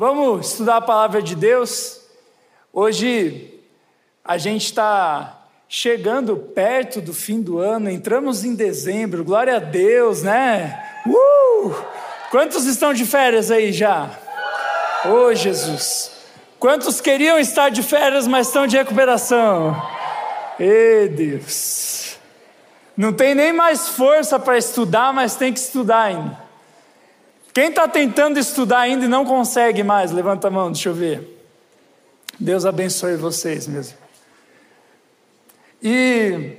Vamos estudar a palavra de Deus. Hoje a gente está chegando perto do fim do ano, entramos em dezembro, glória a Deus, né? Uh! Quantos estão de férias aí já? Oh, Jesus! Quantos queriam estar de férias, mas estão de recuperação? Ei, Deus! Não tem nem mais força para estudar, mas tem que estudar ainda. Quem está tentando estudar ainda e não consegue mais, levanta a mão, deixa eu ver. Deus abençoe vocês mesmo. E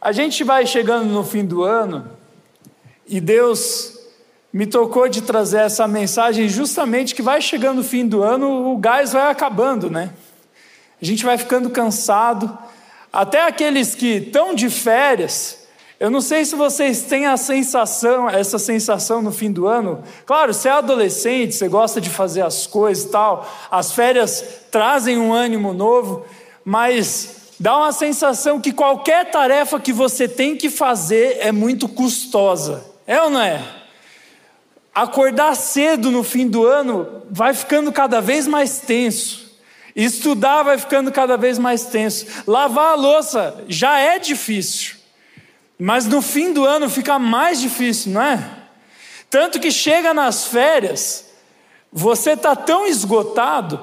a gente vai chegando no fim do ano e Deus me tocou de trazer essa mensagem justamente que vai chegando o fim do ano, o gás vai acabando, né? A gente vai ficando cansado. Até aqueles que estão de férias, eu não sei se vocês têm a sensação, essa sensação no fim do ano. Claro, você é adolescente, você gosta de fazer as coisas e tal, as férias trazem um ânimo novo, mas dá uma sensação que qualquer tarefa que você tem que fazer é muito custosa. É ou não é? Acordar cedo no fim do ano vai ficando cada vez mais tenso. Estudar vai ficando cada vez mais tenso. Lavar a louça já é difícil. Mas no fim do ano fica mais difícil, não é? Tanto que chega nas férias, você está tão esgotado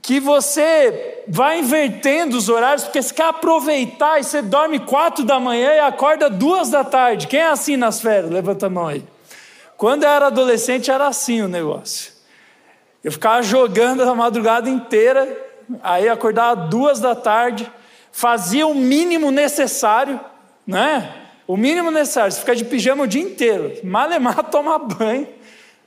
que você vai invertendo os horários, porque você quer aproveitar e você dorme quatro da manhã e acorda duas da tarde. Quem é assim nas férias? Levanta a mão aí. Quando eu era adolescente era assim o negócio. Eu ficava jogando a madrugada inteira, aí acordava duas da tarde, fazia o mínimo necessário né? O mínimo necessário, você fica de pijama o dia inteiro, malemar tomar banho,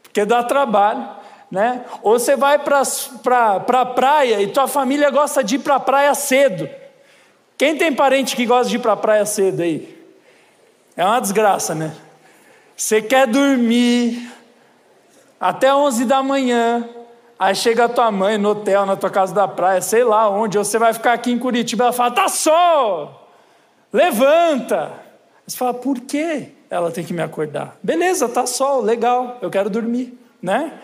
porque dá trabalho, né? Ou você vai para pra, pra praia e tua família gosta de ir para a praia cedo. Quem tem parente que gosta de ir para a praia cedo aí? É uma desgraça, né? Você quer dormir até 11 da manhã, aí chega a tua mãe no hotel, na tua casa da praia, sei lá onde, ou você vai ficar aqui em Curitiba, ela fala, tá sol! Levanta. Você fala, por que ela tem que me acordar? Beleza, tá sol, legal, eu quero dormir, né?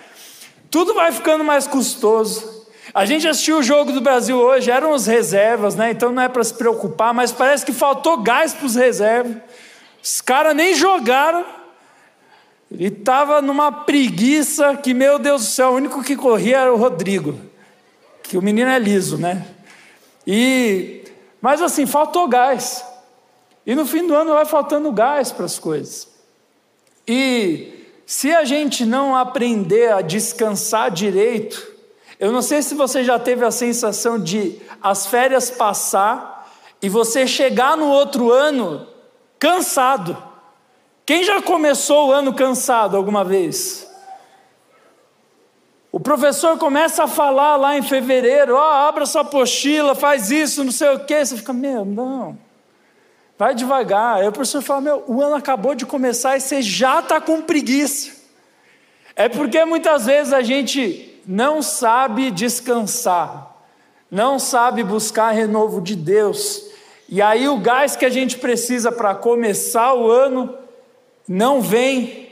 Tudo vai ficando mais custoso. A gente assistiu o jogo do Brasil hoje, eram os reservas, né? Então não é para se preocupar, mas parece que faltou gás para os reservas. Os caras nem jogaram. E estava numa preguiça que, meu Deus do céu, o único que corria era o Rodrigo. Que o menino é liso, né? E, mas assim, faltou gás. E no fim do ano vai faltando gás para as coisas. E se a gente não aprender a descansar direito, eu não sei se você já teve a sensação de as férias passar e você chegar no outro ano cansado. Quem já começou o ano cansado alguma vez? O professor começa a falar lá em fevereiro, ó, oh, abra sua apostila, faz isso, não sei o quê. Você fica, meu, não. Vai devagar. Aí o professor fala: Meu, o ano acabou de começar e você já está com preguiça. É porque muitas vezes a gente não sabe descansar, não sabe buscar renovo de Deus. E aí o gás que a gente precisa para começar o ano não vem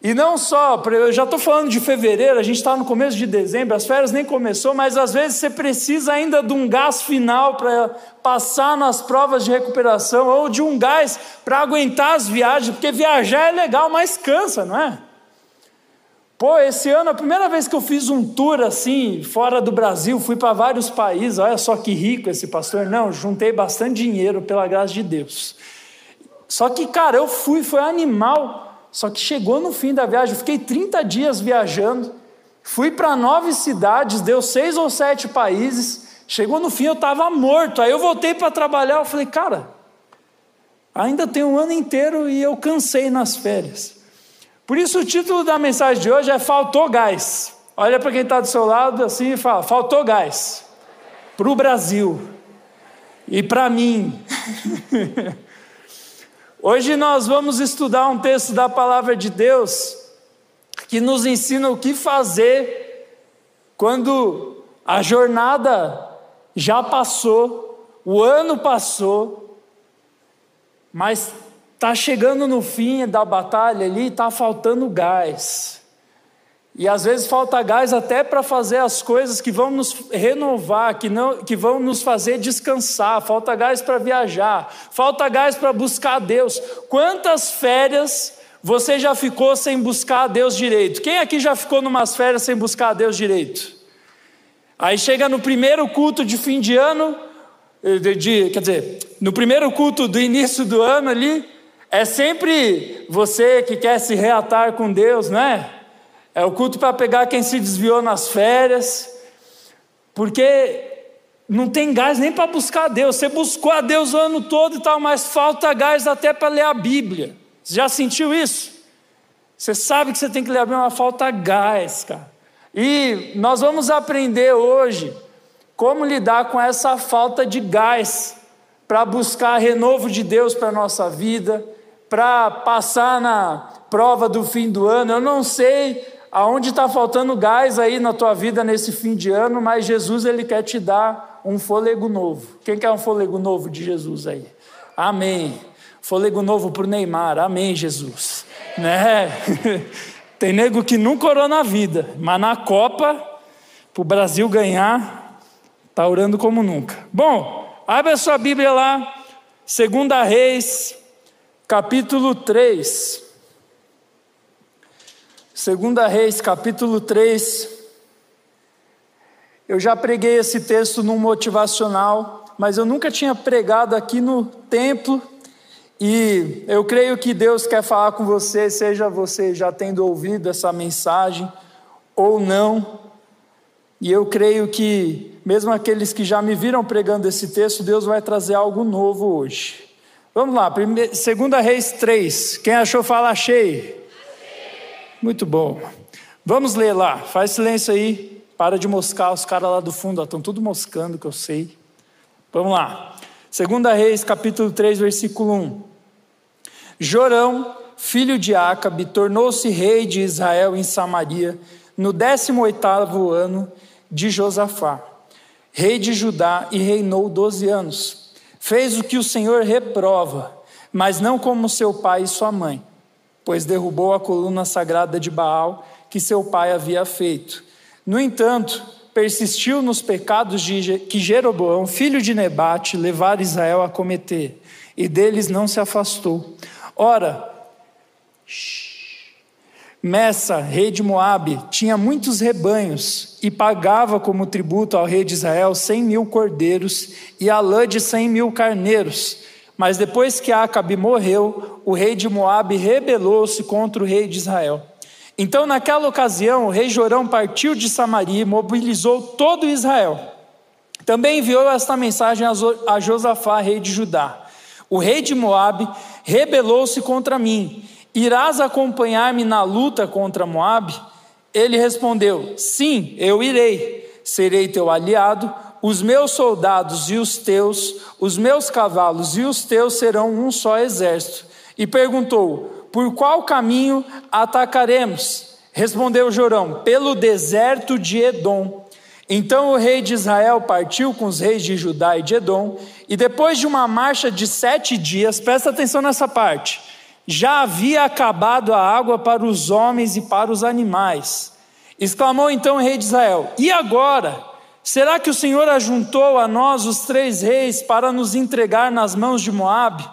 e não só, eu já estou falando de fevereiro, a gente está no começo de dezembro, as férias nem começou, mas às vezes você precisa ainda de um gás final para passar nas provas de recuperação, ou de um gás para aguentar as viagens, porque viajar é legal, mas cansa, não é? Pô, esse ano, a primeira vez que eu fiz um tour assim, fora do Brasil, fui para vários países, olha só que rico esse pastor, não, juntei bastante dinheiro, pela graça de Deus. Só que, cara, eu fui, foi animal só que chegou no fim da viagem, eu fiquei 30 dias viajando, fui para nove cidades, deu seis ou sete países. Chegou no fim, eu estava morto. Aí eu voltei para trabalhar. Eu falei, cara, ainda tem um ano inteiro e eu cansei nas férias. Por isso, o título da mensagem de hoje é Faltou Gás. Olha para quem está do seu lado assim e fala: Faltou gás. Para o Brasil. E para mim. Hoje nós vamos estudar um texto da palavra de Deus que nos ensina o que fazer quando a jornada já passou, o ano passou, mas está chegando no fim da batalha ali, está faltando gás. E às vezes falta gás até para fazer as coisas que vão nos renovar, que, não, que vão nos fazer descansar. Falta gás para viajar, falta gás para buscar a Deus. Quantas férias você já ficou sem buscar a Deus direito? Quem aqui já ficou numas férias sem buscar a Deus direito? Aí chega no primeiro culto de fim de ano, eh, de, de, quer dizer, no primeiro culto do início do ano ali, é sempre você que quer se reatar com Deus, não é? É o culto para pegar quem se desviou nas férias, porque não tem gás nem para buscar a Deus. Você buscou a Deus o ano todo e tal, mas falta gás até para ler a Bíblia. Você já sentiu isso? Você sabe que você tem que ler a Bíblia, mas falta gás, cara. E nós vamos aprender hoje como lidar com essa falta de gás para buscar renovo de Deus para a nossa vida, para passar na prova do fim do ano. Eu não sei aonde está faltando gás aí na tua vida nesse fim de ano, mas Jesus ele quer te dar um fôlego novo. Quem quer um fôlego novo de Jesus aí? Amém. Fôlego novo para o Neymar. Amém, Jesus. Né? Tem nego que nunca orou na vida, mas na Copa, para o Brasil ganhar, está orando como nunca. Bom, abre a sua Bíblia lá, 2 Reis, capítulo 3. Segunda Reis, capítulo 3. Eu já preguei esse texto no motivacional, mas eu nunca tinha pregado aqui no templo. E eu creio que Deus quer falar com você, seja você já tendo ouvido essa mensagem ou não. E eu creio que, mesmo aqueles que já me viram pregando esse texto, Deus vai trazer algo novo hoje. Vamos lá, 2 Reis 3. Quem achou, fala achei. Muito bom. Vamos ler lá. Faz silêncio aí. Para de moscar. Os caras lá do fundo estão tudo moscando, que eu sei. Vamos lá. Segunda Reis, capítulo 3, versículo 1. Jorão, filho de Acabe, tornou-se rei de Israel em Samaria no 18º ano de Josafá, rei de Judá, e reinou 12 anos. Fez o que o Senhor reprova, mas não como seu pai e sua mãe pois derrubou a coluna sagrada de Baal que seu pai havia feito. No entanto, persistiu nos pecados de, que Jeroboão, filho de Nebate, levara Israel a cometer, e deles não se afastou. Ora, Messa, rei de Moabe, tinha muitos rebanhos e pagava como tributo ao rei de Israel cem mil cordeiros e a lã de cem mil carneiros. Mas depois que Acabe morreu, o rei de Moabe rebelou-se contra o rei de Israel. Então, naquela ocasião, o rei Jorão partiu de Samaria e mobilizou todo Israel. Também enviou esta mensagem a Josafá, rei de Judá: O rei de Moabe rebelou-se contra mim. Irás acompanhar-me na luta contra Moabe? Ele respondeu: Sim, eu irei. Serei teu aliado os meus soldados e os teus, os meus cavalos e os teus serão um só exército. E perguntou: Por qual caminho atacaremos? Respondeu Jorão: Pelo deserto de Edom. Então o rei de Israel partiu com os reis de Judá e de Edom, e depois de uma marcha de sete dias, presta atenção nessa parte, já havia acabado a água para os homens e para os animais. Exclamou então o rei de Israel: E agora? Será que o Senhor ajuntou a nós os três reis para nos entregar nas mãos de Moabe?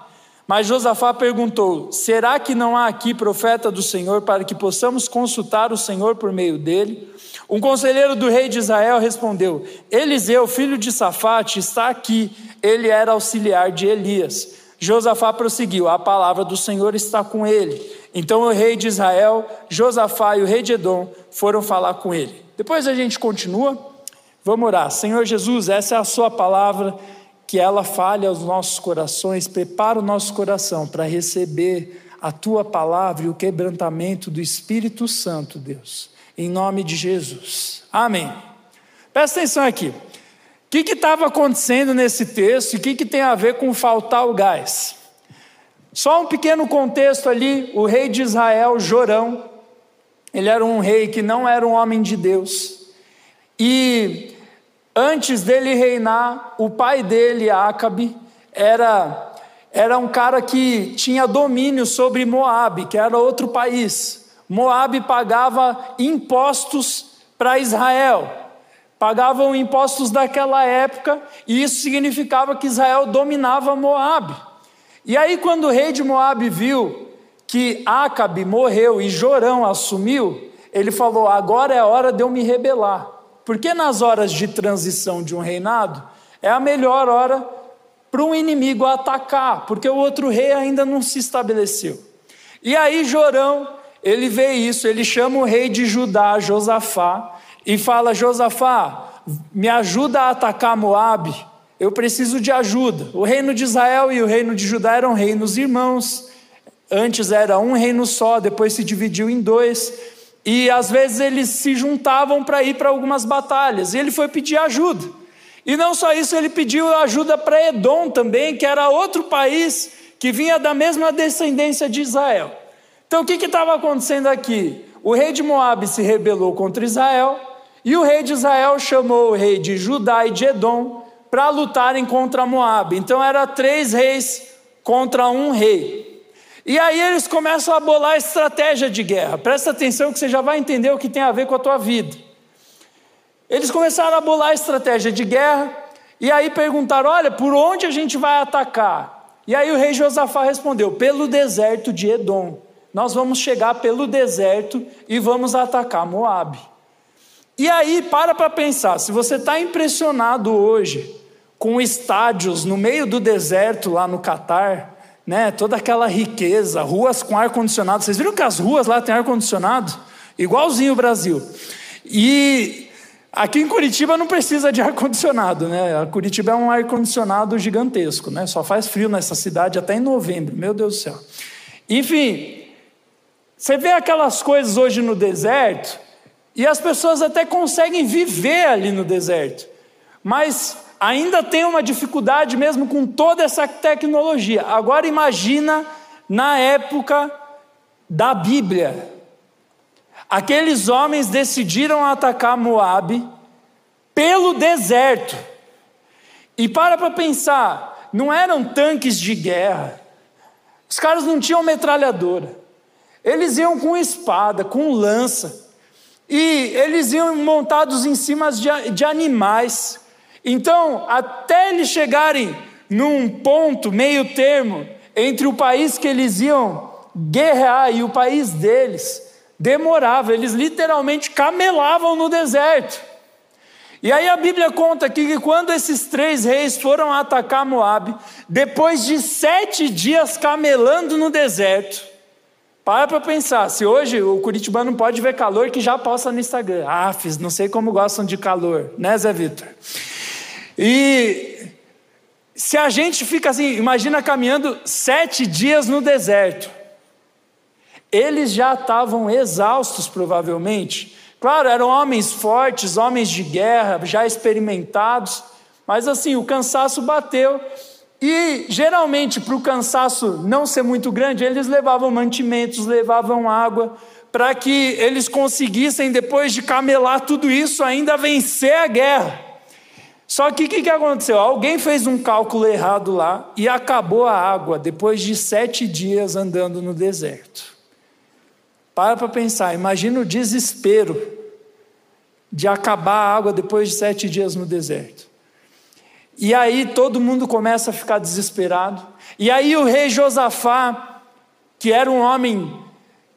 Mas Josafá perguntou: Será que não há aqui profeta do Senhor para que possamos consultar o Senhor por meio dele? Um conselheiro do rei de Israel respondeu: Eliseu, filho de Safate, está aqui. Ele era auxiliar de Elias. Josafá prosseguiu: A palavra do Senhor está com ele. Então o rei de Israel, Josafá e o rei de Edom foram falar com ele. Depois a gente continua. Vamos orar. Senhor Jesus, essa é a Sua palavra, que ela fale aos nossos corações, prepara o nosso coração para receber a Tua palavra e o quebrantamento do Espírito Santo, Deus. Em nome de Jesus. Amém. Presta atenção aqui. O que estava acontecendo nesse texto e o que, que tem a ver com faltar o gás? Só um pequeno contexto ali: o rei de Israel, Jorão, ele era um rei que não era um homem de Deus. E Antes dele reinar, o pai dele, Acabe, era, era um cara que tinha domínio sobre Moabe, que era outro país. Moabe pagava impostos para Israel. Pagavam impostos daquela época, e isso significava que Israel dominava Moabe. E aí, quando o rei de Moabe viu que Acabe morreu e Jorão assumiu, ele falou: agora é a hora de eu me rebelar. Porque nas horas de transição de um reinado, é a melhor hora para um inimigo atacar, porque o outro rei ainda não se estabeleceu. E aí Jorão, ele vê isso, ele chama o rei de Judá, Josafá, e fala: Josafá, me ajuda a atacar Moabe, eu preciso de ajuda. O reino de Israel e o reino de Judá eram reinos irmãos. Antes era um reino só, depois se dividiu em dois. E às vezes eles se juntavam para ir para algumas batalhas. E ele foi pedir ajuda. E não só isso, ele pediu ajuda para Edom também, que era outro país que vinha da mesma descendência de Israel. Então o que estava acontecendo aqui? O rei de Moabe se rebelou contra Israel, e o rei de Israel chamou o rei de Judá e de Edom para lutarem contra Moabe. Então era três reis contra um rei. E aí eles começam a bolar estratégia de guerra. Presta atenção que você já vai entender o que tem a ver com a tua vida. Eles começaram a bolar estratégia de guerra e aí perguntaram: olha, por onde a gente vai atacar? E aí o rei Josafá respondeu: pelo deserto de Edom. Nós vamos chegar pelo deserto e vamos atacar Moabe. E aí, para para pensar, se você está impressionado hoje com estádios no meio do deserto lá no Catar, né, toda aquela riqueza, ruas com ar-condicionado. Vocês viram que as ruas lá têm ar-condicionado? Igualzinho o Brasil. E Aqui em Curitiba não precisa de ar-condicionado, né? A Curitiba é um ar-condicionado gigantesco, né? Só faz frio nessa cidade até em novembro, meu Deus do céu. Enfim, você vê aquelas coisas hoje no deserto, e as pessoas até conseguem viver ali no deserto, mas ainda tem uma dificuldade mesmo com toda essa tecnologia. Agora imagina na época da Bíblia, Aqueles homens decidiram atacar Moabe pelo deserto. E para para pensar, não eram tanques de guerra. Os caras não tinham metralhadora. Eles iam com espada, com lança. E eles iam montados em cima de, de animais. Então, até eles chegarem num ponto meio termo entre o país que eles iam guerrear e o país deles, demorava, eles literalmente camelavam no deserto. E aí a Bíblia conta aqui que quando esses três reis foram atacar Moab, depois de sete dias camelando no deserto, para para pensar, se hoje o Curitibano não pode ver calor, que já posta no Instagram. Ah, fiz, não sei como gostam de calor, né, Zé Vitor? E se a gente fica assim, imagina caminhando sete dias no deserto. Eles já estavam exaustos, provavelmente. Claro, eram homens fortes, homens de guerra, já experimentados, mas assim, o cansaço bateu. E geralmente, para o cansaço não ser muito grande, eles levavam mantimentos, levavam água, para que eles conseguissem, depois de camelar tudo isso, ainda vencer a guerra. Só que o que, que aconteceu? Alguém fez um cálculo errado lá e acabou a água depois de sete dias andando no deserto. Para para pensar, imagina o desespero de acabar a água depois de sete dias no deserto. E aí todo mundo começa a ficar desesperado. E aí o rei Josafá, que era um homem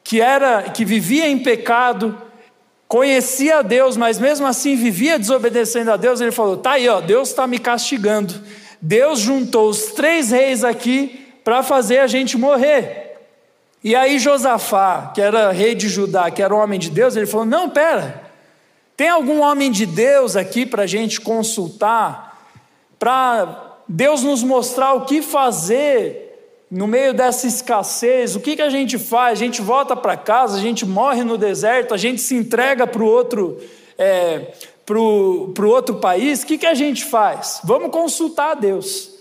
que era que vivia em pecado, conhecia a Deus, mas mesmo assim vivia desobedecendo a Deus, ele falou: "Tá aí, ó, Deus está me castigando. Deus juntou os três reis aqui para fazer a gente morrer." E aí Josafá, que era rei de Judá, que era um homem de Deus, ele falou: Não, pera, tem algum homem de Deus aqui para a gente consultar, para Deus nos mostrar o que fazer no meio dessa escassez, o que, que a gente faz? A gente volta para casa, a gente morre no deserto, a gente se entrega para o outro, é, pro, pro outro país, o que, que a gente faz? Vamos consultar a Deus.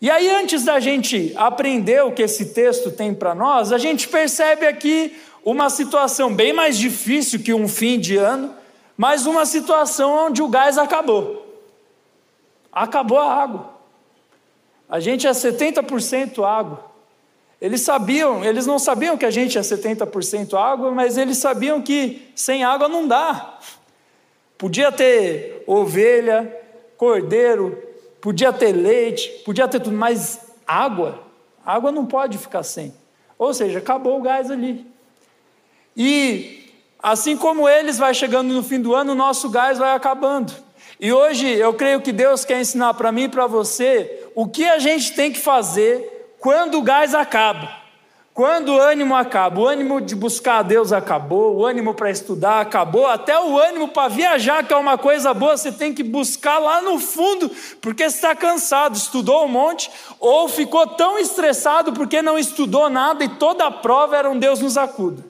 E aí, antes da gente aprender o que esse texto tem para nós, a gente percebe aqui uma situação bem mais difícil que um fim de ano, mas uma situação onde o gás acabou. Acabou a água. A gente é 70% água. Eles sabiam, eles não sabiam que a gente é 70% água, mas eles sabiam que sem água não dá. Podia ter ovelha, cordeiro, podia ter leite, podia ter tudo, mas água, água não pode ficar sem. Ou seja, acabou o gás ali. E assim como eles vai chegando no fim do ano, o nosso gás vai acabando. E hoje eu creio que Deus quer ensinar para mim e para você o que a gente tem que fazer quando o gás acaba, quando o ânimo acaba, o ânimo de buscar a Deus acabou, o ânimo para estudar acabou, até o ânimo para viajar, que é uma coisa boa, você tem que buscar lá no fundo, porque está cansado, estudou um monte, ou ficou tão estressado porque não estudou nada e toda a prova era um Deus nos acuda,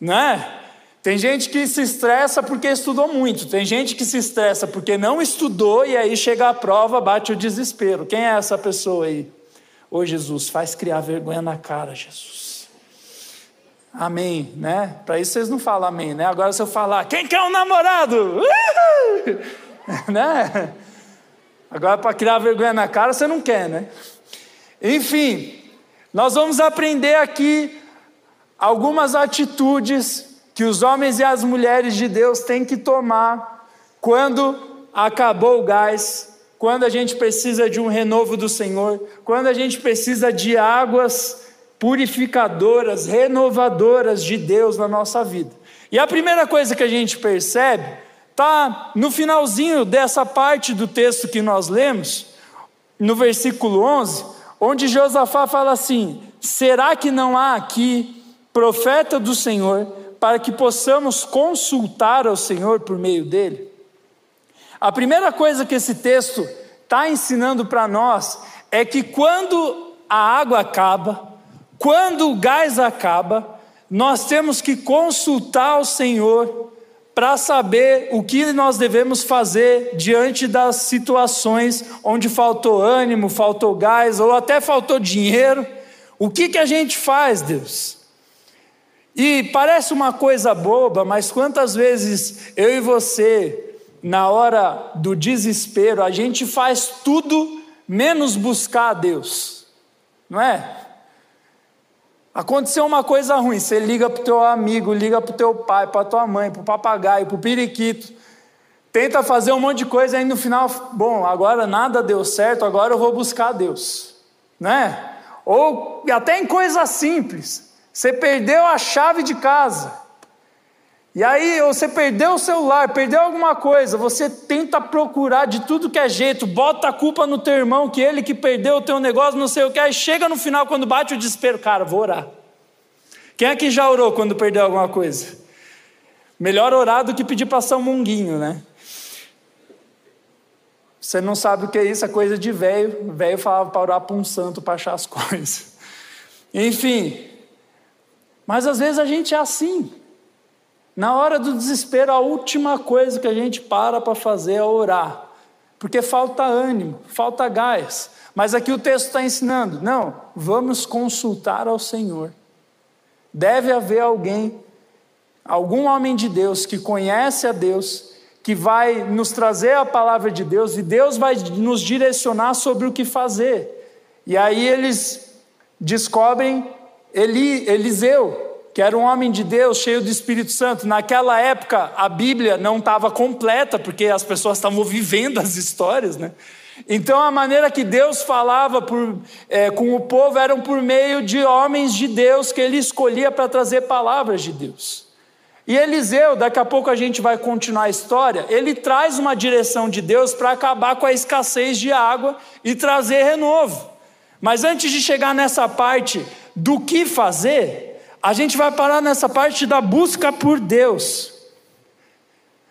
né? Tem gente que se estressa porque estudou muito, tem gente que se estressa porque não estudou e aí chega a prova, bate o desespero. Quem é essa pessoa aí? Ô Jesus, faz criar vergonha na cara, Jesus. Amém, né? Para isso vocês não falam amém, né? Agora se eu falar, quem quer um namorado? né? Agora para criar vergonha na cara você não quer, né? Enfim, nós vamos aprender aqui algumas atitudes que os homens e as mulheres de Deus têm que tomar quando acabou o gás quando a gente precisa de um renovo do Senhor, quando a gente precisa de águas purificadoras, renovadoras de Deus na nossa vida. E a primeira coisa que a gente percebe está no finalzinho dessa parte do texto que nós lemos, no versículo 11, onde Josafá fala assim: Será que não há aqui profeta do Senhor para que possamos consultar ao Senhor por meio dele? A primeira coisa que esse texto está ensinando para nós é que quando a água acaba, quando o gás acaba, nós temos que consultar o Senhor para saber o que nós devemos fazer diante das situações onde faltou ânimo, faltou gás ou até faltou dinheiro. O que, que a gente faz, Deus? E parece uma coisa boba, mas quantas vezes eu e você na hora do desespero, a gente faz tudo menos buscar a Deus, não é? Aconteceu uma coisa ruim, você liga para o teu amigo, liga para o teu pai, para a tua mãe, para o papagaio, para o periquito, tenta fazer um monte de coisa, aí no final, bom, agora nada deu certo, agora eu vou buscar a Deus, né? Ou até em coisas simples, você perdeu a chave de casa, e aí você perdeu o celular, perdeu alguma coisa, você tenta procurar de tudo que é jeito, bota a culpa no teu irmão, que ele que perdeu o teu negócio, não sei o que, aí chega no final, quando bate o desespero, cara, vou orar. Quem é que já orou quando perdeu alguma coisa? Melhor orar do que pedir para São Munguinho, né? Você não sabe o que é isso, é coisa de velho. Velho falava para orar para um santo para achar as coisas. Enfim, mas às vezes a gente é assim. Na hora do desespero, a última coisa que a gente para para fazer é orar, porque falta ânimo, falta gás. Mas aqui o texto está ensinando: não, vamos consultar ao Senhor. Deve haver alguém, algum homem de Deus que conhece a Deus, que vai nos trazer a palavra de Deus e Deus vai nos direcionar sobre o que fazer. E aí eles descobrem Eli, Eliseu, que era um homem de Deus, cheio do Espírito Santo. Naquela época, a Bíblia não estava completa, porque as pessoas estavam vivendo as histórias, né? Então, a maneira que Deus falava por, é, com o povo era por meio de homens de Deus que ele escolhia para trazer palavras de Deus. E Eliseu, daqui a pouco a gente vai continuar a história, ele traz uma direção de Deus para acabar com a escassez de água e trazer renovo. Mas antes de chegar nessa parte do que fazer, a gente vai parar nessa parte da busca por Deus.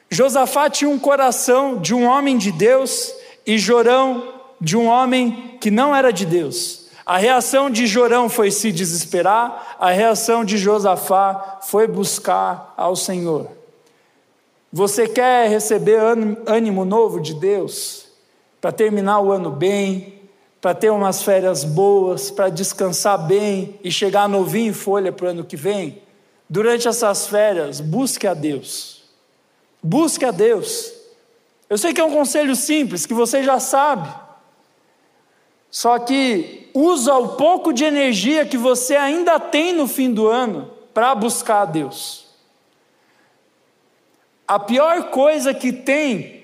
Josafá tinha um coração de um homem de Deus e Jorão de um homem que não era de Deus. A reação de Jorão foi se desesperar, a reação de Josafá foi buscar ao Senhor. Você quer receber ânimo novo de Deus para terminar o ano bem, para ter umas férias boas, para descansar bem e chegar novinho em folha para o ano que vem, durante essas férias, busque a Deus. Busque a Deus. Eu sei que é um conselho simples, que você já sabe. Só que usa o pouco de energia que você ainda tem no fim do ano para buscar a Deus. A pior coisa que tem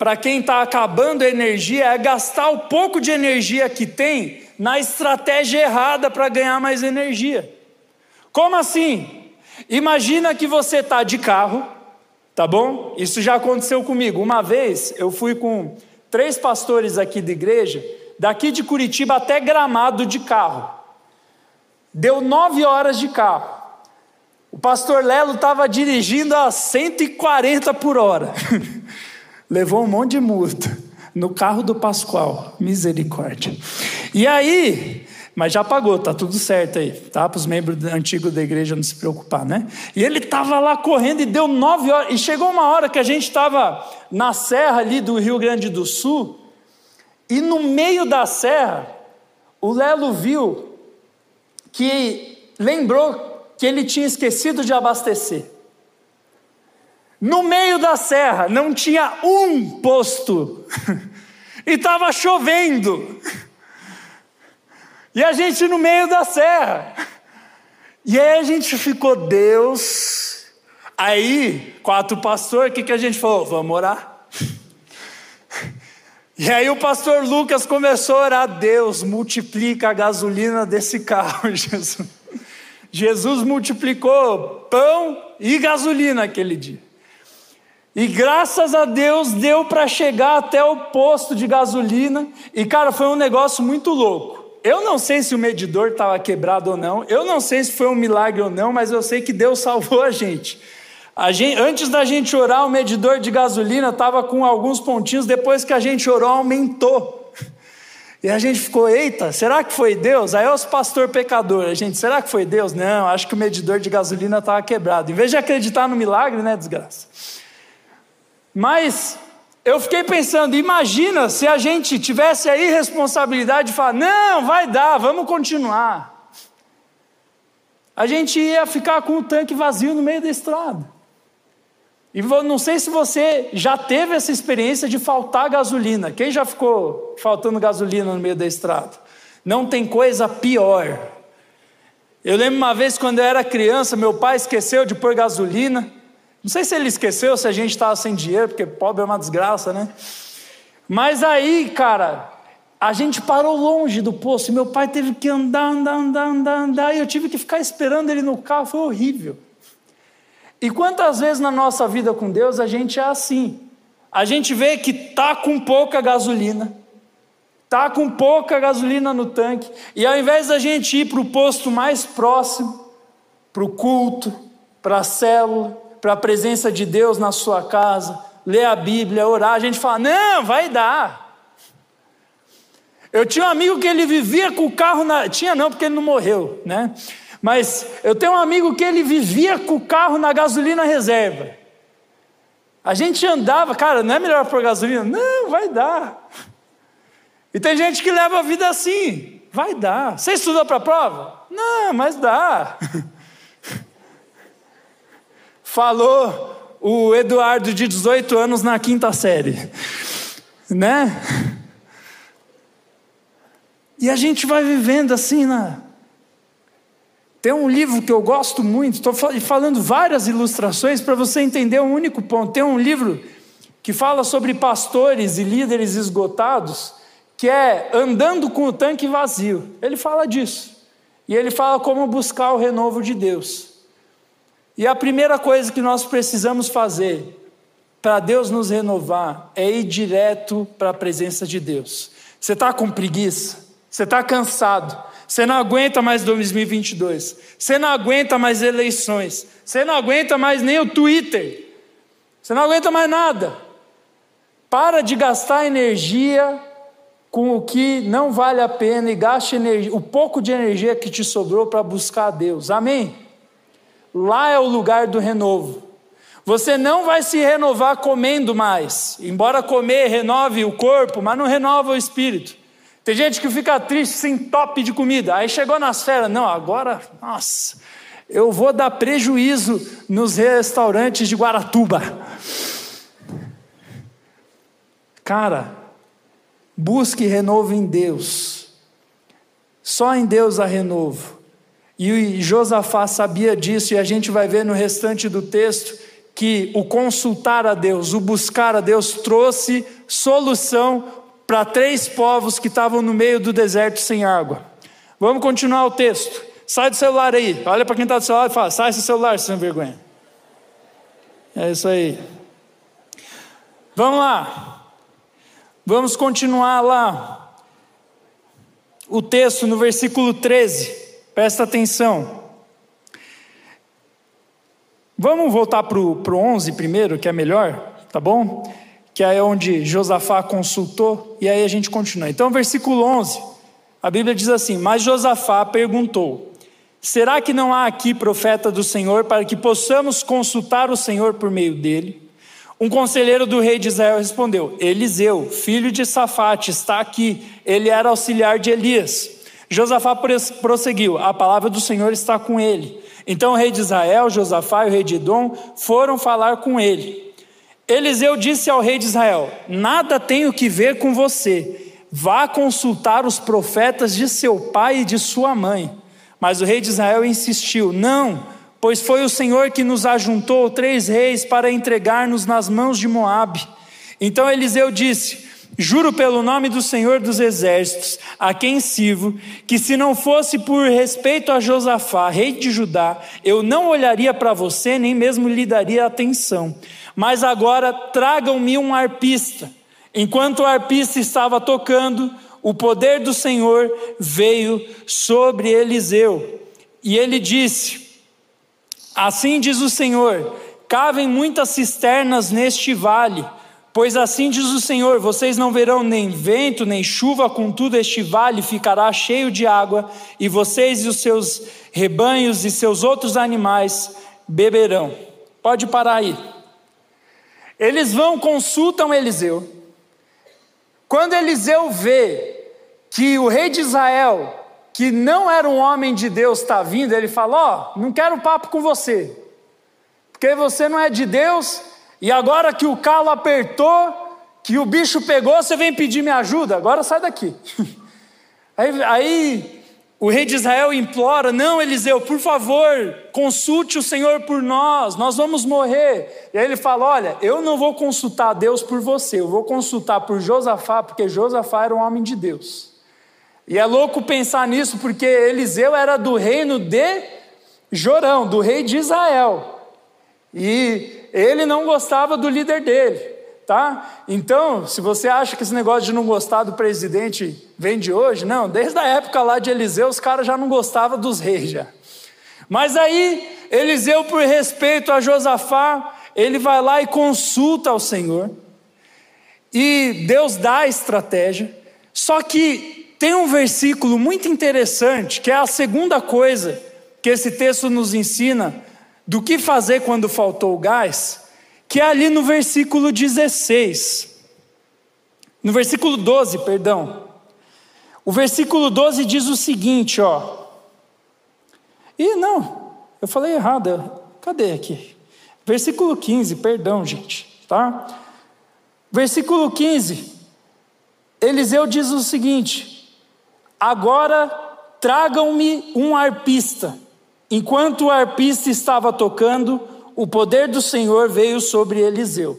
para quem está acabando a energia é gastar o pouco de energia que tem na estratégia errada para ganhar mais energia. Como assim? Imagina que você está de carro, tá bom? Isso já aconteceu comigo. Uma vez eu fui com três pastores aqui da igreja, daqui de Curitiba até Gramado de carro. Deu nove horas de carro. O pastor Lelo estava dirigindo a 140 por hora. Levou um monte de multa no carro do Pascoal. Misericórdia. E aí, mas já pagou, tá tudo certo aí, tá? Para os membros antigos da igreja não se preocupar, né? E ele estava lá correndo e deu nove horas. E chegou uma hora que a gente estava na serra ali do Rio Grande do Sul. E no meio da serra, o Lelo viu que lembrou que ele tinha esquecido de abastecer. No meio da serra não tinha um posto e estava chovendo. E a gente no meio da serra. E aí a gente ficou, Deus. Aí, quatro pastores, o que, que a gente falou? Vamos orar. E aí o pastor Lucas começou a orar, Deus, multiplica a gasolina desse carro, Jesus. Jesus multiplicou pão e gasolina aquele dia. E graças a Deus deu para chegar até o posto de gasolina. E cara, foi um negócio muito louco. Eu não sei se o medidor estava quebrado ou não, eu não sei se foi um milagre ou não, mas eu sei que Deus salvou a gente. A gente antes da gente orar, o medidor de gasolina estava com alguns pontinhos, depois que a gente orou, aumentou. E a gente ficou, eita, será que foi Deus? Aí os pastor pecador, a gente, será que foi Deus? Não, acho que o medidor de gasolina estava quebrado. Em vez de acreditar no milagre, né, desgraça. Mas eu fiquei pensando, imagina se a gente tivesse a irresponsabilidade de falar, não, vai dar, vamos continuar. A gente ia ficar com o tanque vazio no meio da estrada. E não sei se você já teve essa experiência de faltar gasolina. Quem já ficou faltando gasolina no meio da estrada? Não tem coisa pior. Eu lembro uma vez quando eu era criança, meu pai esqueceu de pôr gasolina. Não sei se ele esqueceu, se a gente estava sem dinheiro, porque pobre é uma desgraça, né? Mas aí, cara, a gente parou longe do posto e meu pai teve que andar, andar, andar, andar, andar, e eu tive que ficar esperando ele no carro, foi horrível. E quantas vezes na nossa vida com Deus a gente é assim? A gente vê que tá com pouca gasolina, tá com pouca gasolina no tanque, e ao invés da gente ir para o posto mais próximo, para o culto, para a célula, para a presença de Deus na sua casa, ler a Bíblia, orar, a gente fala: não, vai dar. Eu tinha um amigo que ele vivia com o carro na. Tinha não, porque ele não morreu, né? Mas eu tenho um amigo que ele vivia com o carro na gasolina reserva. A gente andava, cara, não é melhor pôr gasolina? Não, vai dar. E tem gente que leva a vida assim, vai dar. Você estudou para a prova? Não, mas dá. Falou o Eduardo de 18 anos na quinta série, né? E a gente vai vivendo assim na, tem um livro que eu gosto muito, estou falando várias ilustrações para você entender um único ponto. Tem um livro que fala sobre pastores e líderes esgotados, que é Andando com o Tanque Vazio. Ele fala disso. E ele fala como buscar o renovo de Deus. E a primeira coisa que nós precisamos fazer para Deus nos renovar é ir direto para a presença de Deus. Você está com preguiça? Você está cansado? Você não aguenta mais 2022. Você não aguenta mais eleições. Você não aguenta mais nem o Twitter. Você não aguenta mais nada. Para de gastar energia com o que não vale a pena e gaste energia, o pouco de energia que te sobrou para buscar a Deus. Amém? Lá é o lugar do renovo. Você não vai se renovar comendo mais. Embora comer renove o corpo, mas não renova o espírito. Tem gente que fica triste sem top de comida. Aí chegou nas férias, não, agora, nossa, eu vou dar prejuízo nos restaurantes de Guaratuba. Cara, Busque renovo em Deus. Só em Deus há renovo. E Josafá sabia disso, e a gente vai ver no restante do texto que o consultar a Deus, o buscar a Deus, trouxe solução para três povos que estavam no meio do deserto sem água. Vamos continuar o texto. Sai do celular aí. Olha para quem está do celular e fala: sai esse celular, sem vergonha. É isso aí. Vamos lá. Vamos continuar lá. O texto no versículo 13. Presta atenção. Vamos voltar para o 11 primeiro, que é melhor, tá bom? Que é onde Josafá consultou, e aí a gente continua. Então, versículo 11, a Bíblia diz assim: Mas Josafá perguntou: Será que não há aqui profeta do Senhor para que possamos consultar o Senhor por meio dele? Um conselheiro do rei de Israel respondeu: Eliseu, filho de Safate, está aqui. Ele era auxiliar de Elias. Josafá prosseguiu: A palavra do Senhor está com ele. Então o rei de Israel, Josafá e o rei de Edom foram falar com ele. Eliseu disse ao rei de Israel: Nada tenho que ver com você. Vá consultar os profetas de seu pai e de sua mãe. Mas o rei de Israel insistiu: Não, pois foi o Senhor que nos ajuntou três reis para entregar-nos nas mãos de Moabe. Então Eliseu disse: Juro pelo nome do Senhor dos Exércitos, a quem sirvo, que se não fosse por respeito a Josafá, rei de Judá, eu não olharia para você, nem mesmo lhe daria atenção. Mas agora tragam-me um arpista. Enquanto o arpista estava tocando, o poder do Senhor veio sobre Eliseu. E ele disse: Assim diz o Senhor: cavem muitas cisternas neste vale Pois assim diz o Senhor: vocês não verão nem vento, nem chuva, contudo, este vale ficará cheio de água, e vocês e os seus rebanhos e seus outros animais beberão. Pode parar aí. Eles vão, consultam Eliseu. Quando Eliseu vê que o rei de Israel, que não era um homem de Deus, está vindo, ele fala: Ó, oh, não quero papo com você, porque você não é de Deus e agora que o calo apertou, que o bicho pegou, você vem pedir minha ajuda, agora sai daqui. Aí, aí o rei de Israel implora: Não, Eliseu, por favor, consulte o Senhor por nós, nós vamos morrer. E aí ele fala: Olha, eu não vou consultar Deus por você, eu vou consultar por Josafá, porque Josafá era um homem de Deus. E é louco pensar nisso, porque Eliseu era do reino de Jorão, do rei de Israel. E ele não gostava do líder dele, tá? Então, se você acha que esse negócio de não gostar do presidente vem de hoje, não, desde a época lá de Eliseu, os caras já não gostavam dos reis já. Mas aí, Eliseu, por respeito a Josafá, ele vai lá e consulta ao Senhor. E Deus dá a estratégia. Só que tem um versículo muito interessante, que é a segunda coisa que esse texto nos ensina do que fazer quando faltou o gás, que é ali no versículo 16. No versículo 12, perdão. O versículo 12 diz o seguinte, ó. E não, eu falei errado. Cadê aqui? Versículo 15, perdão, gente, tá? Versículo 15. Eliseu diz o seguinte: Agora tragam-me um arpista Enquanto o arpista estava tocando, o poder do Senhor veio sobre Eliseu.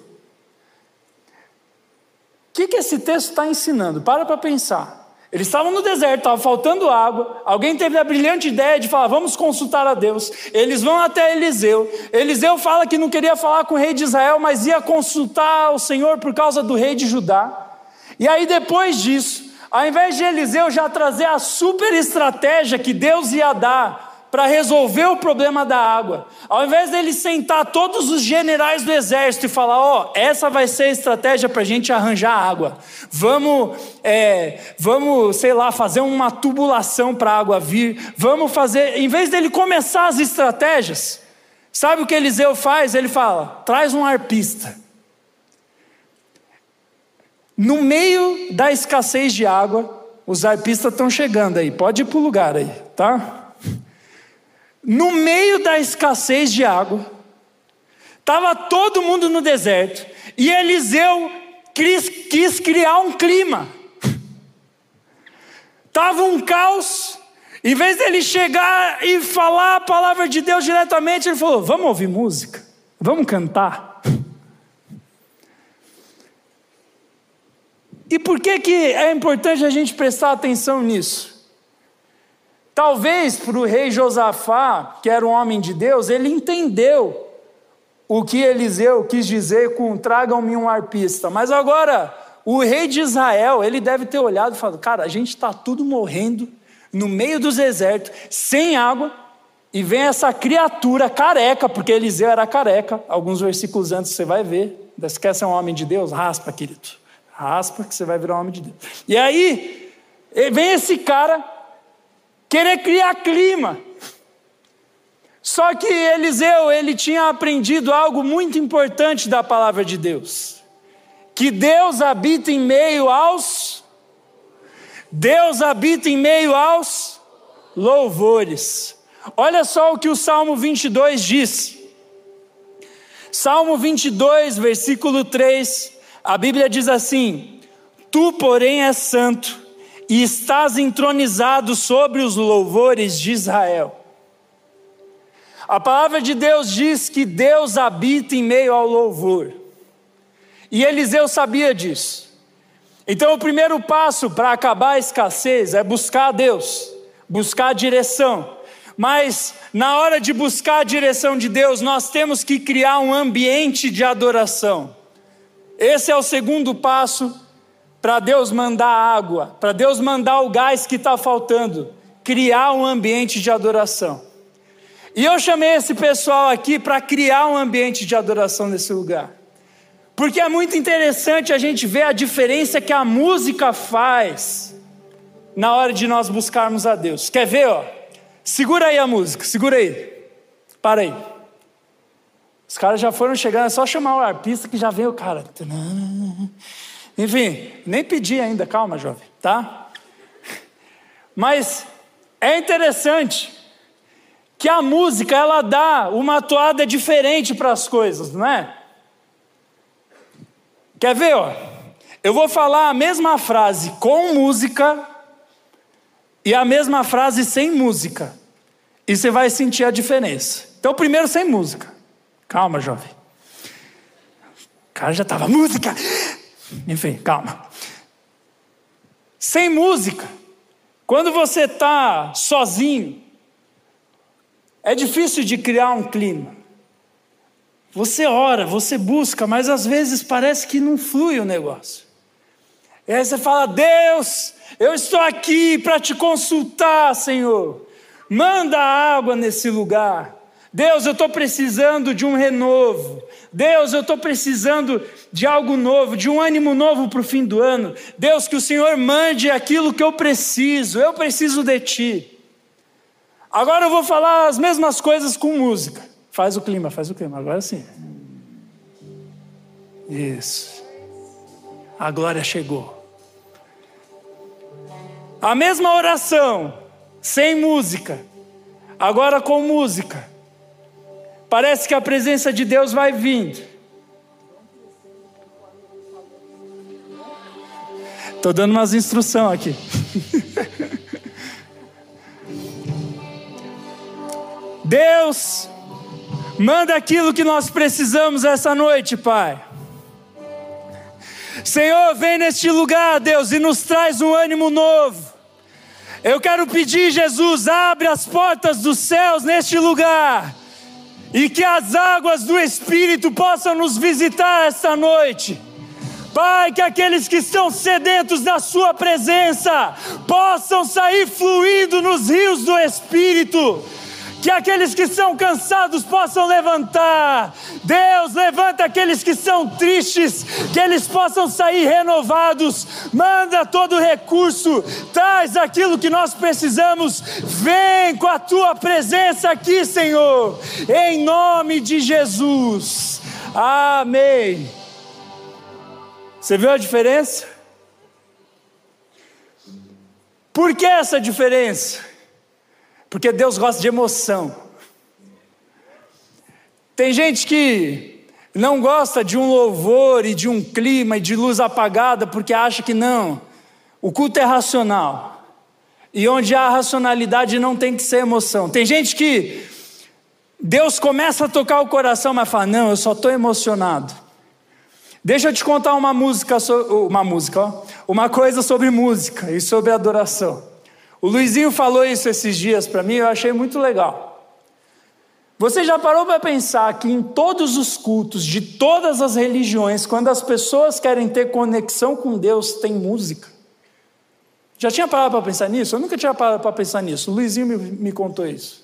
O que, que esse texto está ensinando? Para para pensar. Eles estavam no deserto, estava faltando água. Alguém teve a brilhante ideia de falar: vamos consultar a Deus. Eles vão até Eliseu. Eliseu fala que não queria falar com o rei de Israel, mas ia consultar o Senhor por causa do rei de Judá. E aí, depois disso, ao invés de Eliseu já trazer a super estratégia que Deus ia dar para resolver o problema da água. Ao invés dele sentar todos os generais do exército e falar: Ó, oh, essa vai ser a estratégia para a gente arranjar água. Vamos, é, vamos, sei lá, fazer uma tubulação para a água vir. Vamos fazer. Em vez dele começar as estratégias, sabe o que Eliseu faz? Ele fala: traz um arpista. No meio da escassez de água, os arpistas estão chegando aí. Pode ir para o lugar aí, tá? No meio da escassez de água, estava todo mundo no deserto, e Eliseu quis, quis criar um clima. Estava um caos. Em vez dele chegar e falar a palavra de Deus diretamente, ele falou: Vamos ouvir música, vamos cantar. E por que, que é importante a gente prestar atenção nisso? Talvez para o rei Josafá, que era um homem de Deus, ele entendeu o que Eliseu quis dizer com tragam-me um arpista. Mas agora, o rei de Israel, ele deve ter olhado e falado: cara, a gente está tudo morrendo no meio do deserto, sem água, e vem essa criatura careca, porque Eliseu era careca. Alguns versículos antes você vai ver. Você quer ser um homem de Deus? Raspa, querido. Raspa que você vai virar um homem de Deus. E aí, vem esse cara querer criar clima. Só que Eliseu, ele tinha aprendido algo muito importante da palavra de Deus. Que Deus habita em meio aos Deus habita em meio aos louvores. Olha só o que o Salmo 22 diz. Salmo 22, versículo 3, a Bíblia diz assim: Tu, porém, és santo e estás entronizado sobre os louvores de Israel. A palavra de Deus diz que Deus habita em meio ao louvor. E Eliseu sabia disso. Então, o primeiro passo para acabar a escassez é buscar Deus, buscar a direção. Mas, na hora de buscar a direção de Deus, nós temos que criar um ambiente de adoração. Esse é o segundo passo para Deus mandar água, para Deus mandar o gás que está faltando, criar um ambiente de adoração. E eu chamei esse pessoal aqui para criar um ambiente de adoração nesse lugar. Porque é muito interessante a gente ver a diferença que a música faz na hora de nós buscarmos a Deus. Quer ver, ó? Segura aí a música, segura aí. Para aí. Os caras já foram chegando, é só chamar o arpista que já vem o cara. Enfim, nem pedi ainda, calma, jovem, tá? Mas é interessante que a música ela dá uma toada diferente para as coisas, não é? Quer ver, ó? Eu vou falar a mesma frase com música e a mesma frase sem música. E você vai sentir a diferença. Então, primeiro sem música. Calma, jovem. O cara já estava música. Enfim, calma. Sem música, quando você está sozinho, é difícil de criar um clima. Você ora, você busca, mas às vezes parece que não flui o negócio. E aí você fala: Deus, eu estou aqui para te consultar, Senhor. Manda água nesse lugar. Deus, eu estou precisando de um renovo. Deus, eu estou precisando de algo novo, de um ânimo novo para o fim do ano. Deus, que o Senhor mande aquilo que eu preciso. Eu preciso de Ti. Agora eu vou falar as mesmas coisas com música. Faz o clima, faz o clima. Agora sim. Isso. A glória chegou. A mesma oração, sem música, agora com música. Parece que a presença de Deus vai vindo. Estou dando umas instruções aqui. Deus, manda aquilo que nós precisamos essa noite, Pai. Senhor, vem neste lugar, Deus, e nos traz um ânimo novo. Eu quero pedir, Jesus, abre as portas dos céus neste lugar e que as águas do Espírito possam nos visitar esta noite. Pai, que aqueles que estão sedentos da Sua presença possam sair fluindo nos rios do Espírito que aqueles que são cansados possam levantar. Deus, levanta aqueles que são tristes, que eles possam sair renovados. Manda todo recurso, traz aquilo que nós precisamos. Vem com a tua presença aqui, Senhor, em nome de Jesus. Amém. Você viu a diferença? Por que essa diferença? Porque Deus gosta de emoção. Tem gente que não gosta de um louvor e de um clima e de luz apagada porque acha que não. O culto é racional. e onde há racionalidade não tem que ser emoção. Tem gente que Deus começa a tocar o coração, mas fala: Não, eu só estou emocionado. Deixa eu te contar uma música, uma música, ó, uma coisa sobre música e sobre adoração. O Luizinho falou isso esses dias para mim, eu achei muito legal. Você já parou para pensar que em todos os cultos de todas as religiões, quando as pessoas querem ter conexão com Deus, tem música? Já tinha parado para pensar nisso? Eu nunca tinha parado para pensar nisso. O Luizinho me, me contou isso.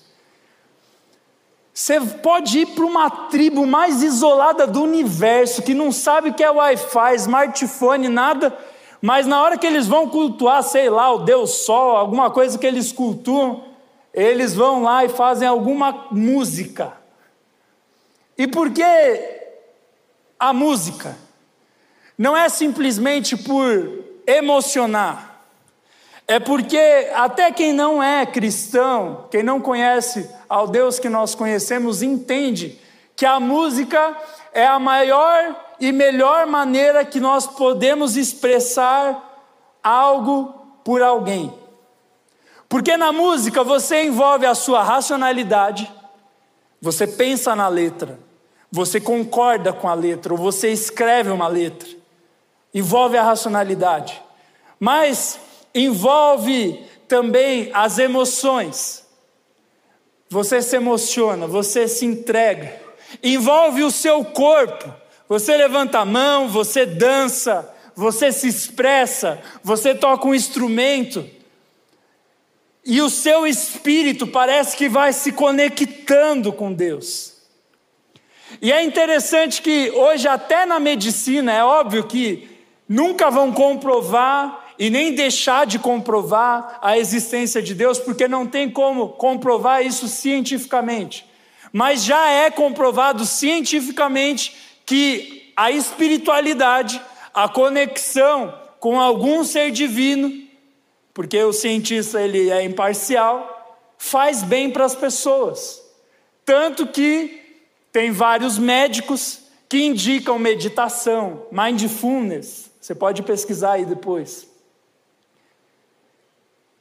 Você pode ir para uma tribo mais isolada do universo, que não sabe o que é Wi-Fi, smartphone, nada, mas na hora que eles vão cultuar, sei lá, o Deus Sol, alguma coisa que eles cultuam, eles vão lá e fazem alguma música. E por que a música? Não é simplesmente por emocionar, é porque até quem não é cristão, quem não conhece ao Deus que nós conhecemos, entende que a música é a maior e melhor maneira que nós podemos expressar algo por alguém. Porque na música você envolve a sua racionalidade, você pensa na letra, você concorda com a letra, ou você escreve uma letra, envolve a racionalidade, mas envolve também as emoções. Você se emociona, você se entrega, envolve o seu corpo, você levanta a mão, você dança, você se expressa, você toca um instrumento e o seu espírito parece que vai se conectando com Deus. E é interessante que hoje, até na medicina, é óbvio que nunca vão comprovar e nem deixar de comprovar a existência de Deus, porque não tem como comprovar isso cientificamente. Mas já é comprovado cientificamente que a espiritualidade, a conexão com algum ser divino, porque o cientista ele é imparcial, faz bem para as pessoas. Tanto que tem vários médicos que indicam meditação, mindfulness. Você pode pesquisar aí depois.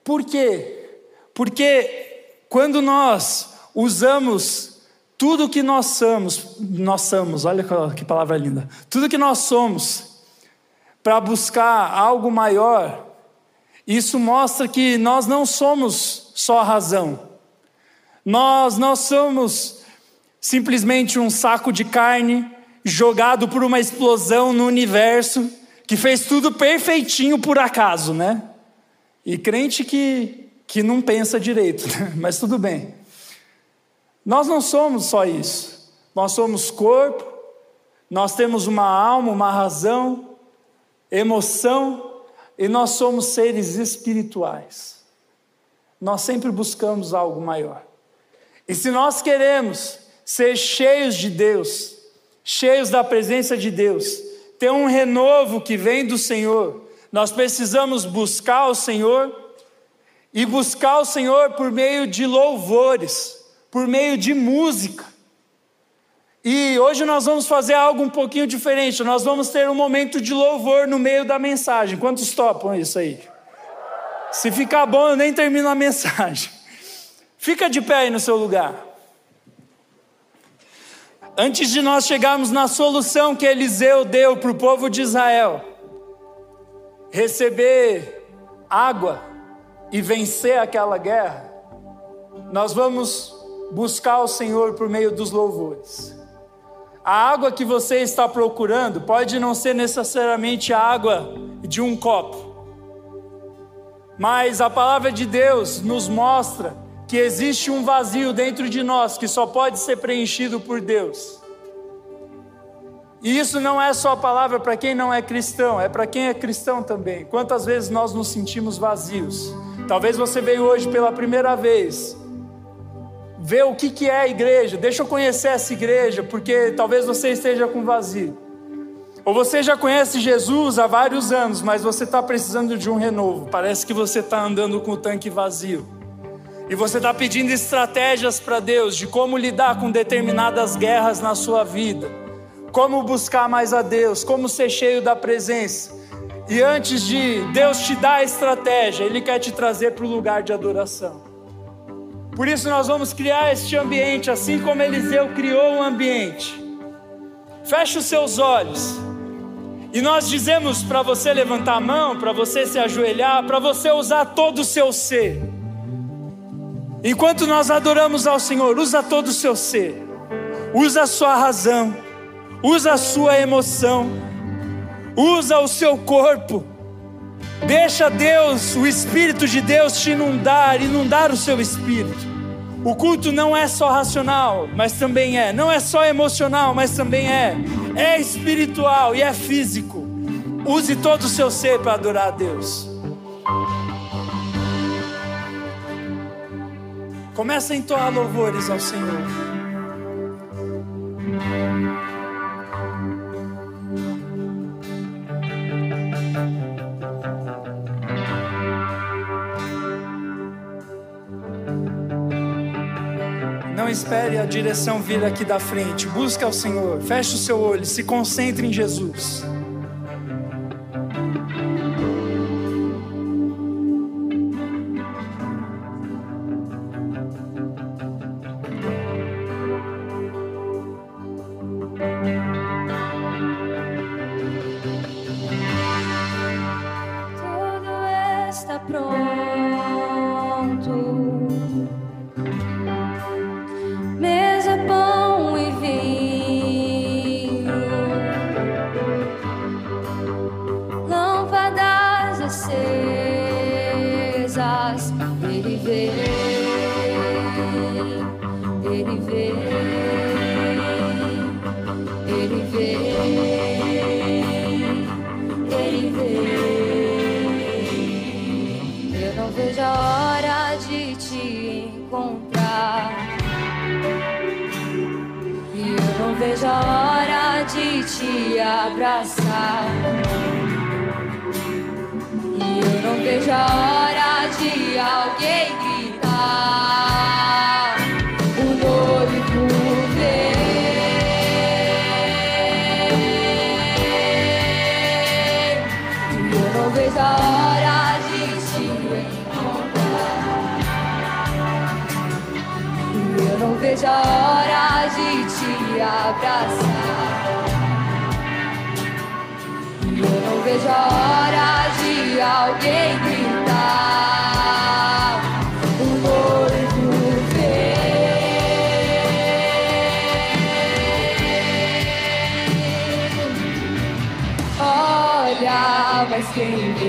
Por quê? Porque quando nós usamos tudo que nós somos, nós somos, olha que palavra linda, tudo que nós somos para buscar algo maior, isso mostra que nós não somos só razão. Nós não somos simplesmente um saco de carne jogado por uma explosão no universo que fez tudo perfeitinho por acaso, né? E crente que, que não pensa direito, né? mas tudo bem. Nós não somos só isso. Nós somos corpo, nós temos uma alma, uma razão, emoção, e nós somos seres espirituais. Nós sempre buscamos algo maior. E se nós queremos ser cheios de Deus, cheios da presença de Deus, ter um renovo que vem do Senhor, nós precisamos buscar o Senhor e buscar o Senhor por meio de louvores, por meio de música. E hoje nós vamos fazer algo um pouquinho diferente. Nós vamos ter um momento de louvor no meio da mensagem. Quantos topam isso aí? Se ficar bom, eu nem termino a mensagem. Fica de pé aí no seu lugar. Antes de nós chegarmos na solução que Eliseu deu para o povo de Israel, receber água e vencer aquela guerra, nós vamos buscar o Senhor por meio dos louvores. A água que você está procurando pode não ser necessariamente a água de um copo, mas a palavra de Deus nos mostra que existe um vazio dentro de nós que só pode ser preenchido por Deus. E isso não é só palavra para quem não é cristão, é para quem é cristão também. Quantas vezes nós nos sentimos vazios? Talvez você veio hoje pela primeira vez ver o que, que é a igreja, deixa eu conhecer essa igreja, porque talvez você esteja com vazio. Ou você já conhece Jesus há vários anos, mas você está precisando de um renovo. Parece que você está andando com o tanque vazio. E você está pedindo estratégias para Deus de como lidar com determinadas guerras na sua vida, como buscar mais a Deus, como ser cheio da presença. E antes de Deus te dar a estratégia, Ele quer te trazer para o lugar de adoração. Por isso nós vamos criar este ambiente, assim como Eliseu criou um ambiente. Feche os seus olhos. E nós dizemos para você levantar a mão, para você se ajoelhar, para você usar todo o seu ser. Enquanto nós adoramos ao Senhor, usa todo o seu ser. Usa a sua razão. Usa a sua emoção usa o seu corpo, deixa Deus, o Espírito de Deus te inundar, inundar o seu espírito. O culto não é só racional, mas também é, não é só emocional, mas também é, é espiritual e é físico. Use todo o seu ser para adorar a Deus. Começa a entoar louvores ao Senhor. Não espere a direção vir aqui da frente. Busca o Senhor. Feche o seu olho. Se concentre em Jesus. Te amo.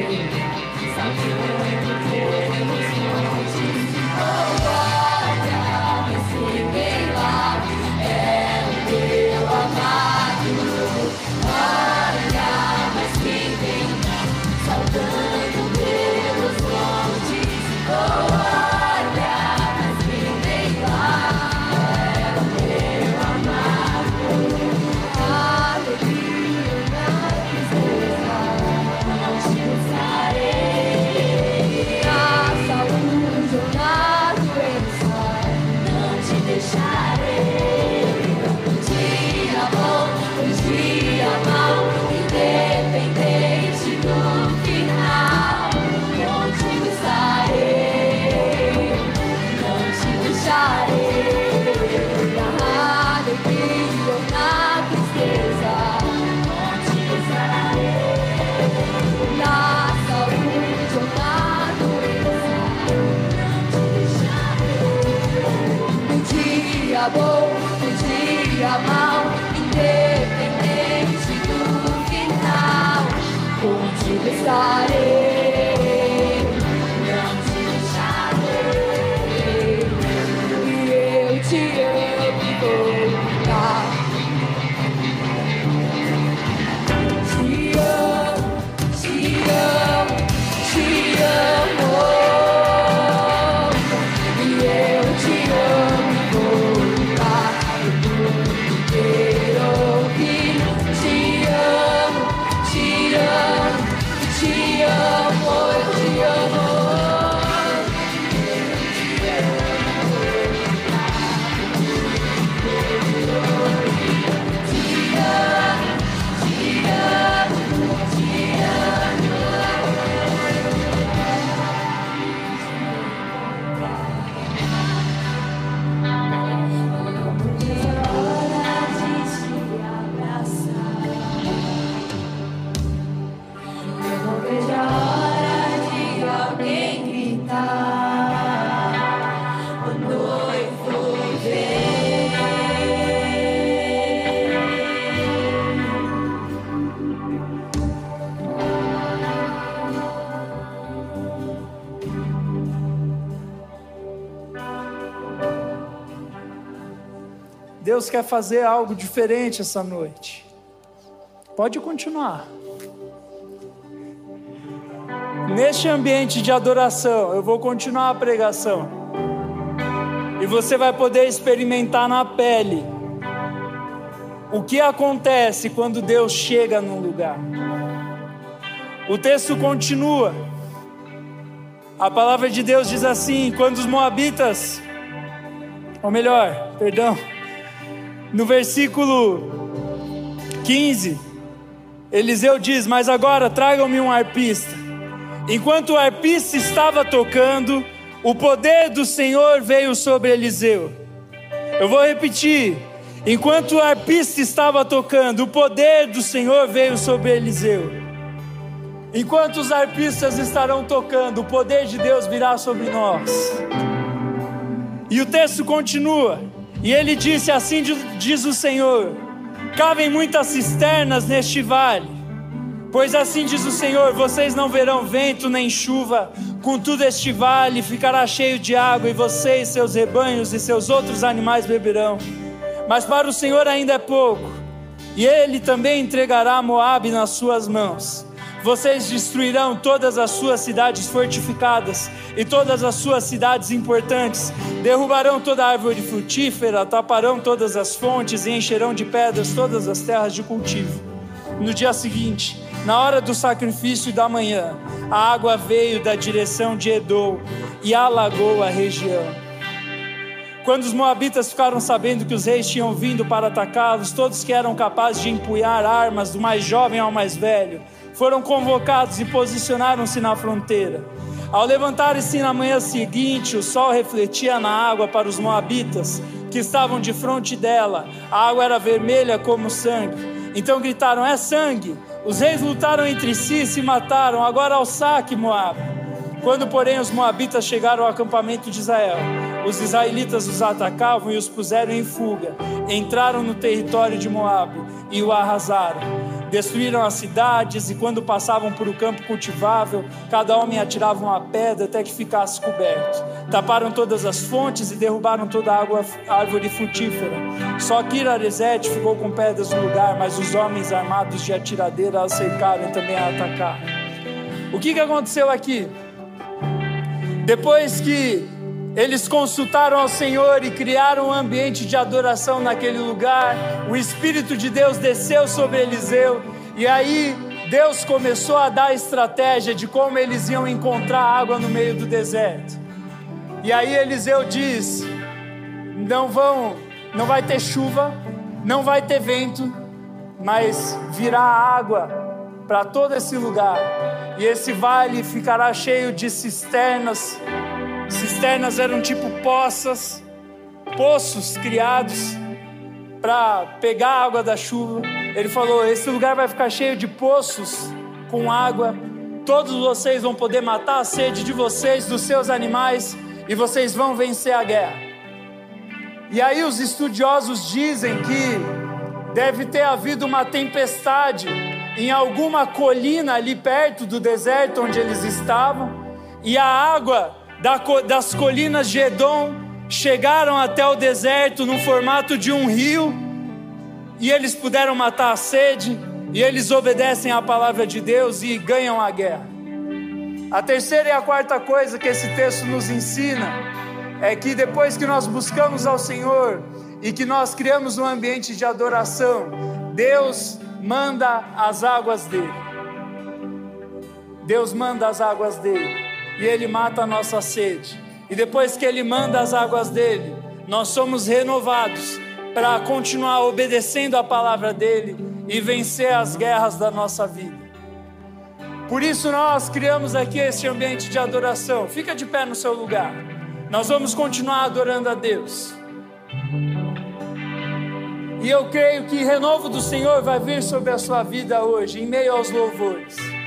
Deus quer fazer algo diferente essa noite. Pode continuar. Neste ambiente de adoração, eu vou continuar a pregação. E você vai poder experimentar na pele o que acontece quando Deus chega num lugar. O texto continua. A palavra de Deus diz assim: quando os moabitas, ou melhor, perdão, no versículo 15, Eliseu diz: Mas agora tragam-me um arpista. Enquanto o arpista estava tocando, o poder do Senhor veio sobre Eliseu. Eu vou repetir. Enquanto o arpista estava tocando, o poder do Senhor veio sobre Eliseu. Enquanto os arpistas estarão tocando, o poder de Deus virá sobre nós. E o texto continua. E ele disse: Assim diz o Senhor: Cavem muitas cisternas neste vale Pois assim diz o Senhor: vocês não verão vento nem chuva, contudo este vale ficará cheio de água, e vocês, seus rebanhos e seus outros animais beberão. Mas para o Senhor ainda é pouco, e ele também entregará Moabe nas suas mãos. Vocês destruirão todas as suas cidades fortificadas e todas as suas cidades importantes, derrubarão toda árvore frutífera, taparão todas as fontes e encherão de pedras todas as terras de cultivo. No dia seguinte, na hora do sacrifício da manhã, a água veio da direção de Edom e alagou a região. Quando os moabitas ficaram sabendo que os reis tinham vindo para atacá-los, todos que eram capazes de empunhar armas, do mais jovem ao mais velho, foram convocados e posicionaram-se na fronteira. Ao levantarem-se na manhã seguinte, o sol refletia na água para os moabitas que estavam de frente dela. A água era vermelha como sangue. Então gritaram: É sangue! Os reis lutaram entre si e se mataram, agora ao saque, Moab. Quando, porém, os moabitas chegaram ao acampamento de Israel, os israelitas os atacavam e os puseram em fuga. Entraram no território de Moab e o arrasaram. Destruíram as cidades e, quando passavam por o um campo cultivável, cada homem atirava uma pedra até que ficasse coberto. Taparam todas as fontes e derrubaram toda a água, árvore frutífera. Só Kiraresete ficou com pedras no lugar, mas os homens armados de atiradeira a cercaram e também a atacaram. O que, que aconteceu aqui? Depois que eles consultaram ao Senhor e criaram um ambiente de adoração naquele lugar. O Espírito de Deus desceu sobre Eliseu e aí Deus começou a dar a estratégia de como eles iam encontrar água no meio do deserto. E aí Eliseu diz: não vão, não vai ter chuva, não vai ter vento, mas virá água para todo esse lugar. E esse vale ficará cheio de cisternas Cisternas eram tipo poças, poços criados para pegar a água da chuva. Ele falou: Esse lugar vai ficar cheio de poços com água. Todos vocês vão poder matar a sede de vocês, dos seus animais, e vocês vão vencer a guerra. E aí os estudiosos dizem que deve ter havido uma tempestade em alguma colina ali perto do deserto onde eles estavam, e a água das colinas de Edom chegaram até o deserto no formato de um rio, e eles puderam matar a sede, e eles obedecem à palavra de Deus e ganham a guerra. A terceira e a quarta coisa que esse texto nos ensina é que depois que nós buscamos ao Senhor e que nós criamos um ambiente de adoração, Deus manda as águas dele. Deus manda as águas dele e ele mata a nossa sede. E depois que ele manda as águas dele, nós somos renovados para continuar obedecendo a palavra dele e vencer as guerras da nossa vida. Por isso nós criamos aqui este ambiente de adoração. Fica de pé no seu lugar. Nós vamos continuar adorando a Deus. E eu creio que renovo do Senhor vai vir sobre a sua vida hoje, em meio aos louvores.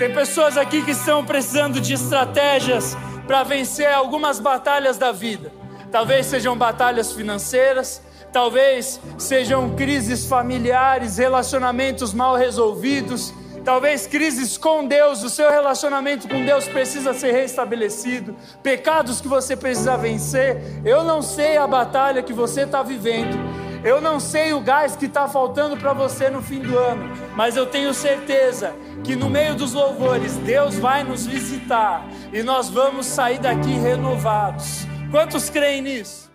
Tem pessoas aqui que estão precisando de estratégias para vencer algumas batalhas da vida. Talvez sejam batalhas financeiras, talvez sejam crises familiares, relacionamentos mal resolvidos, talvez crises com Deus, o seu relacionamento com Deus precisa ser restabelecido, pecados que você precisa vencer. Eu não sei a batalha que você está vivendo, Eu não sei o gás que está faltando para você no fim do ano, mas eu tenho certeza que no meio dos louvores Deus vai nos visitar e nós vamos sair daqui renovados. Quantos creem nisso?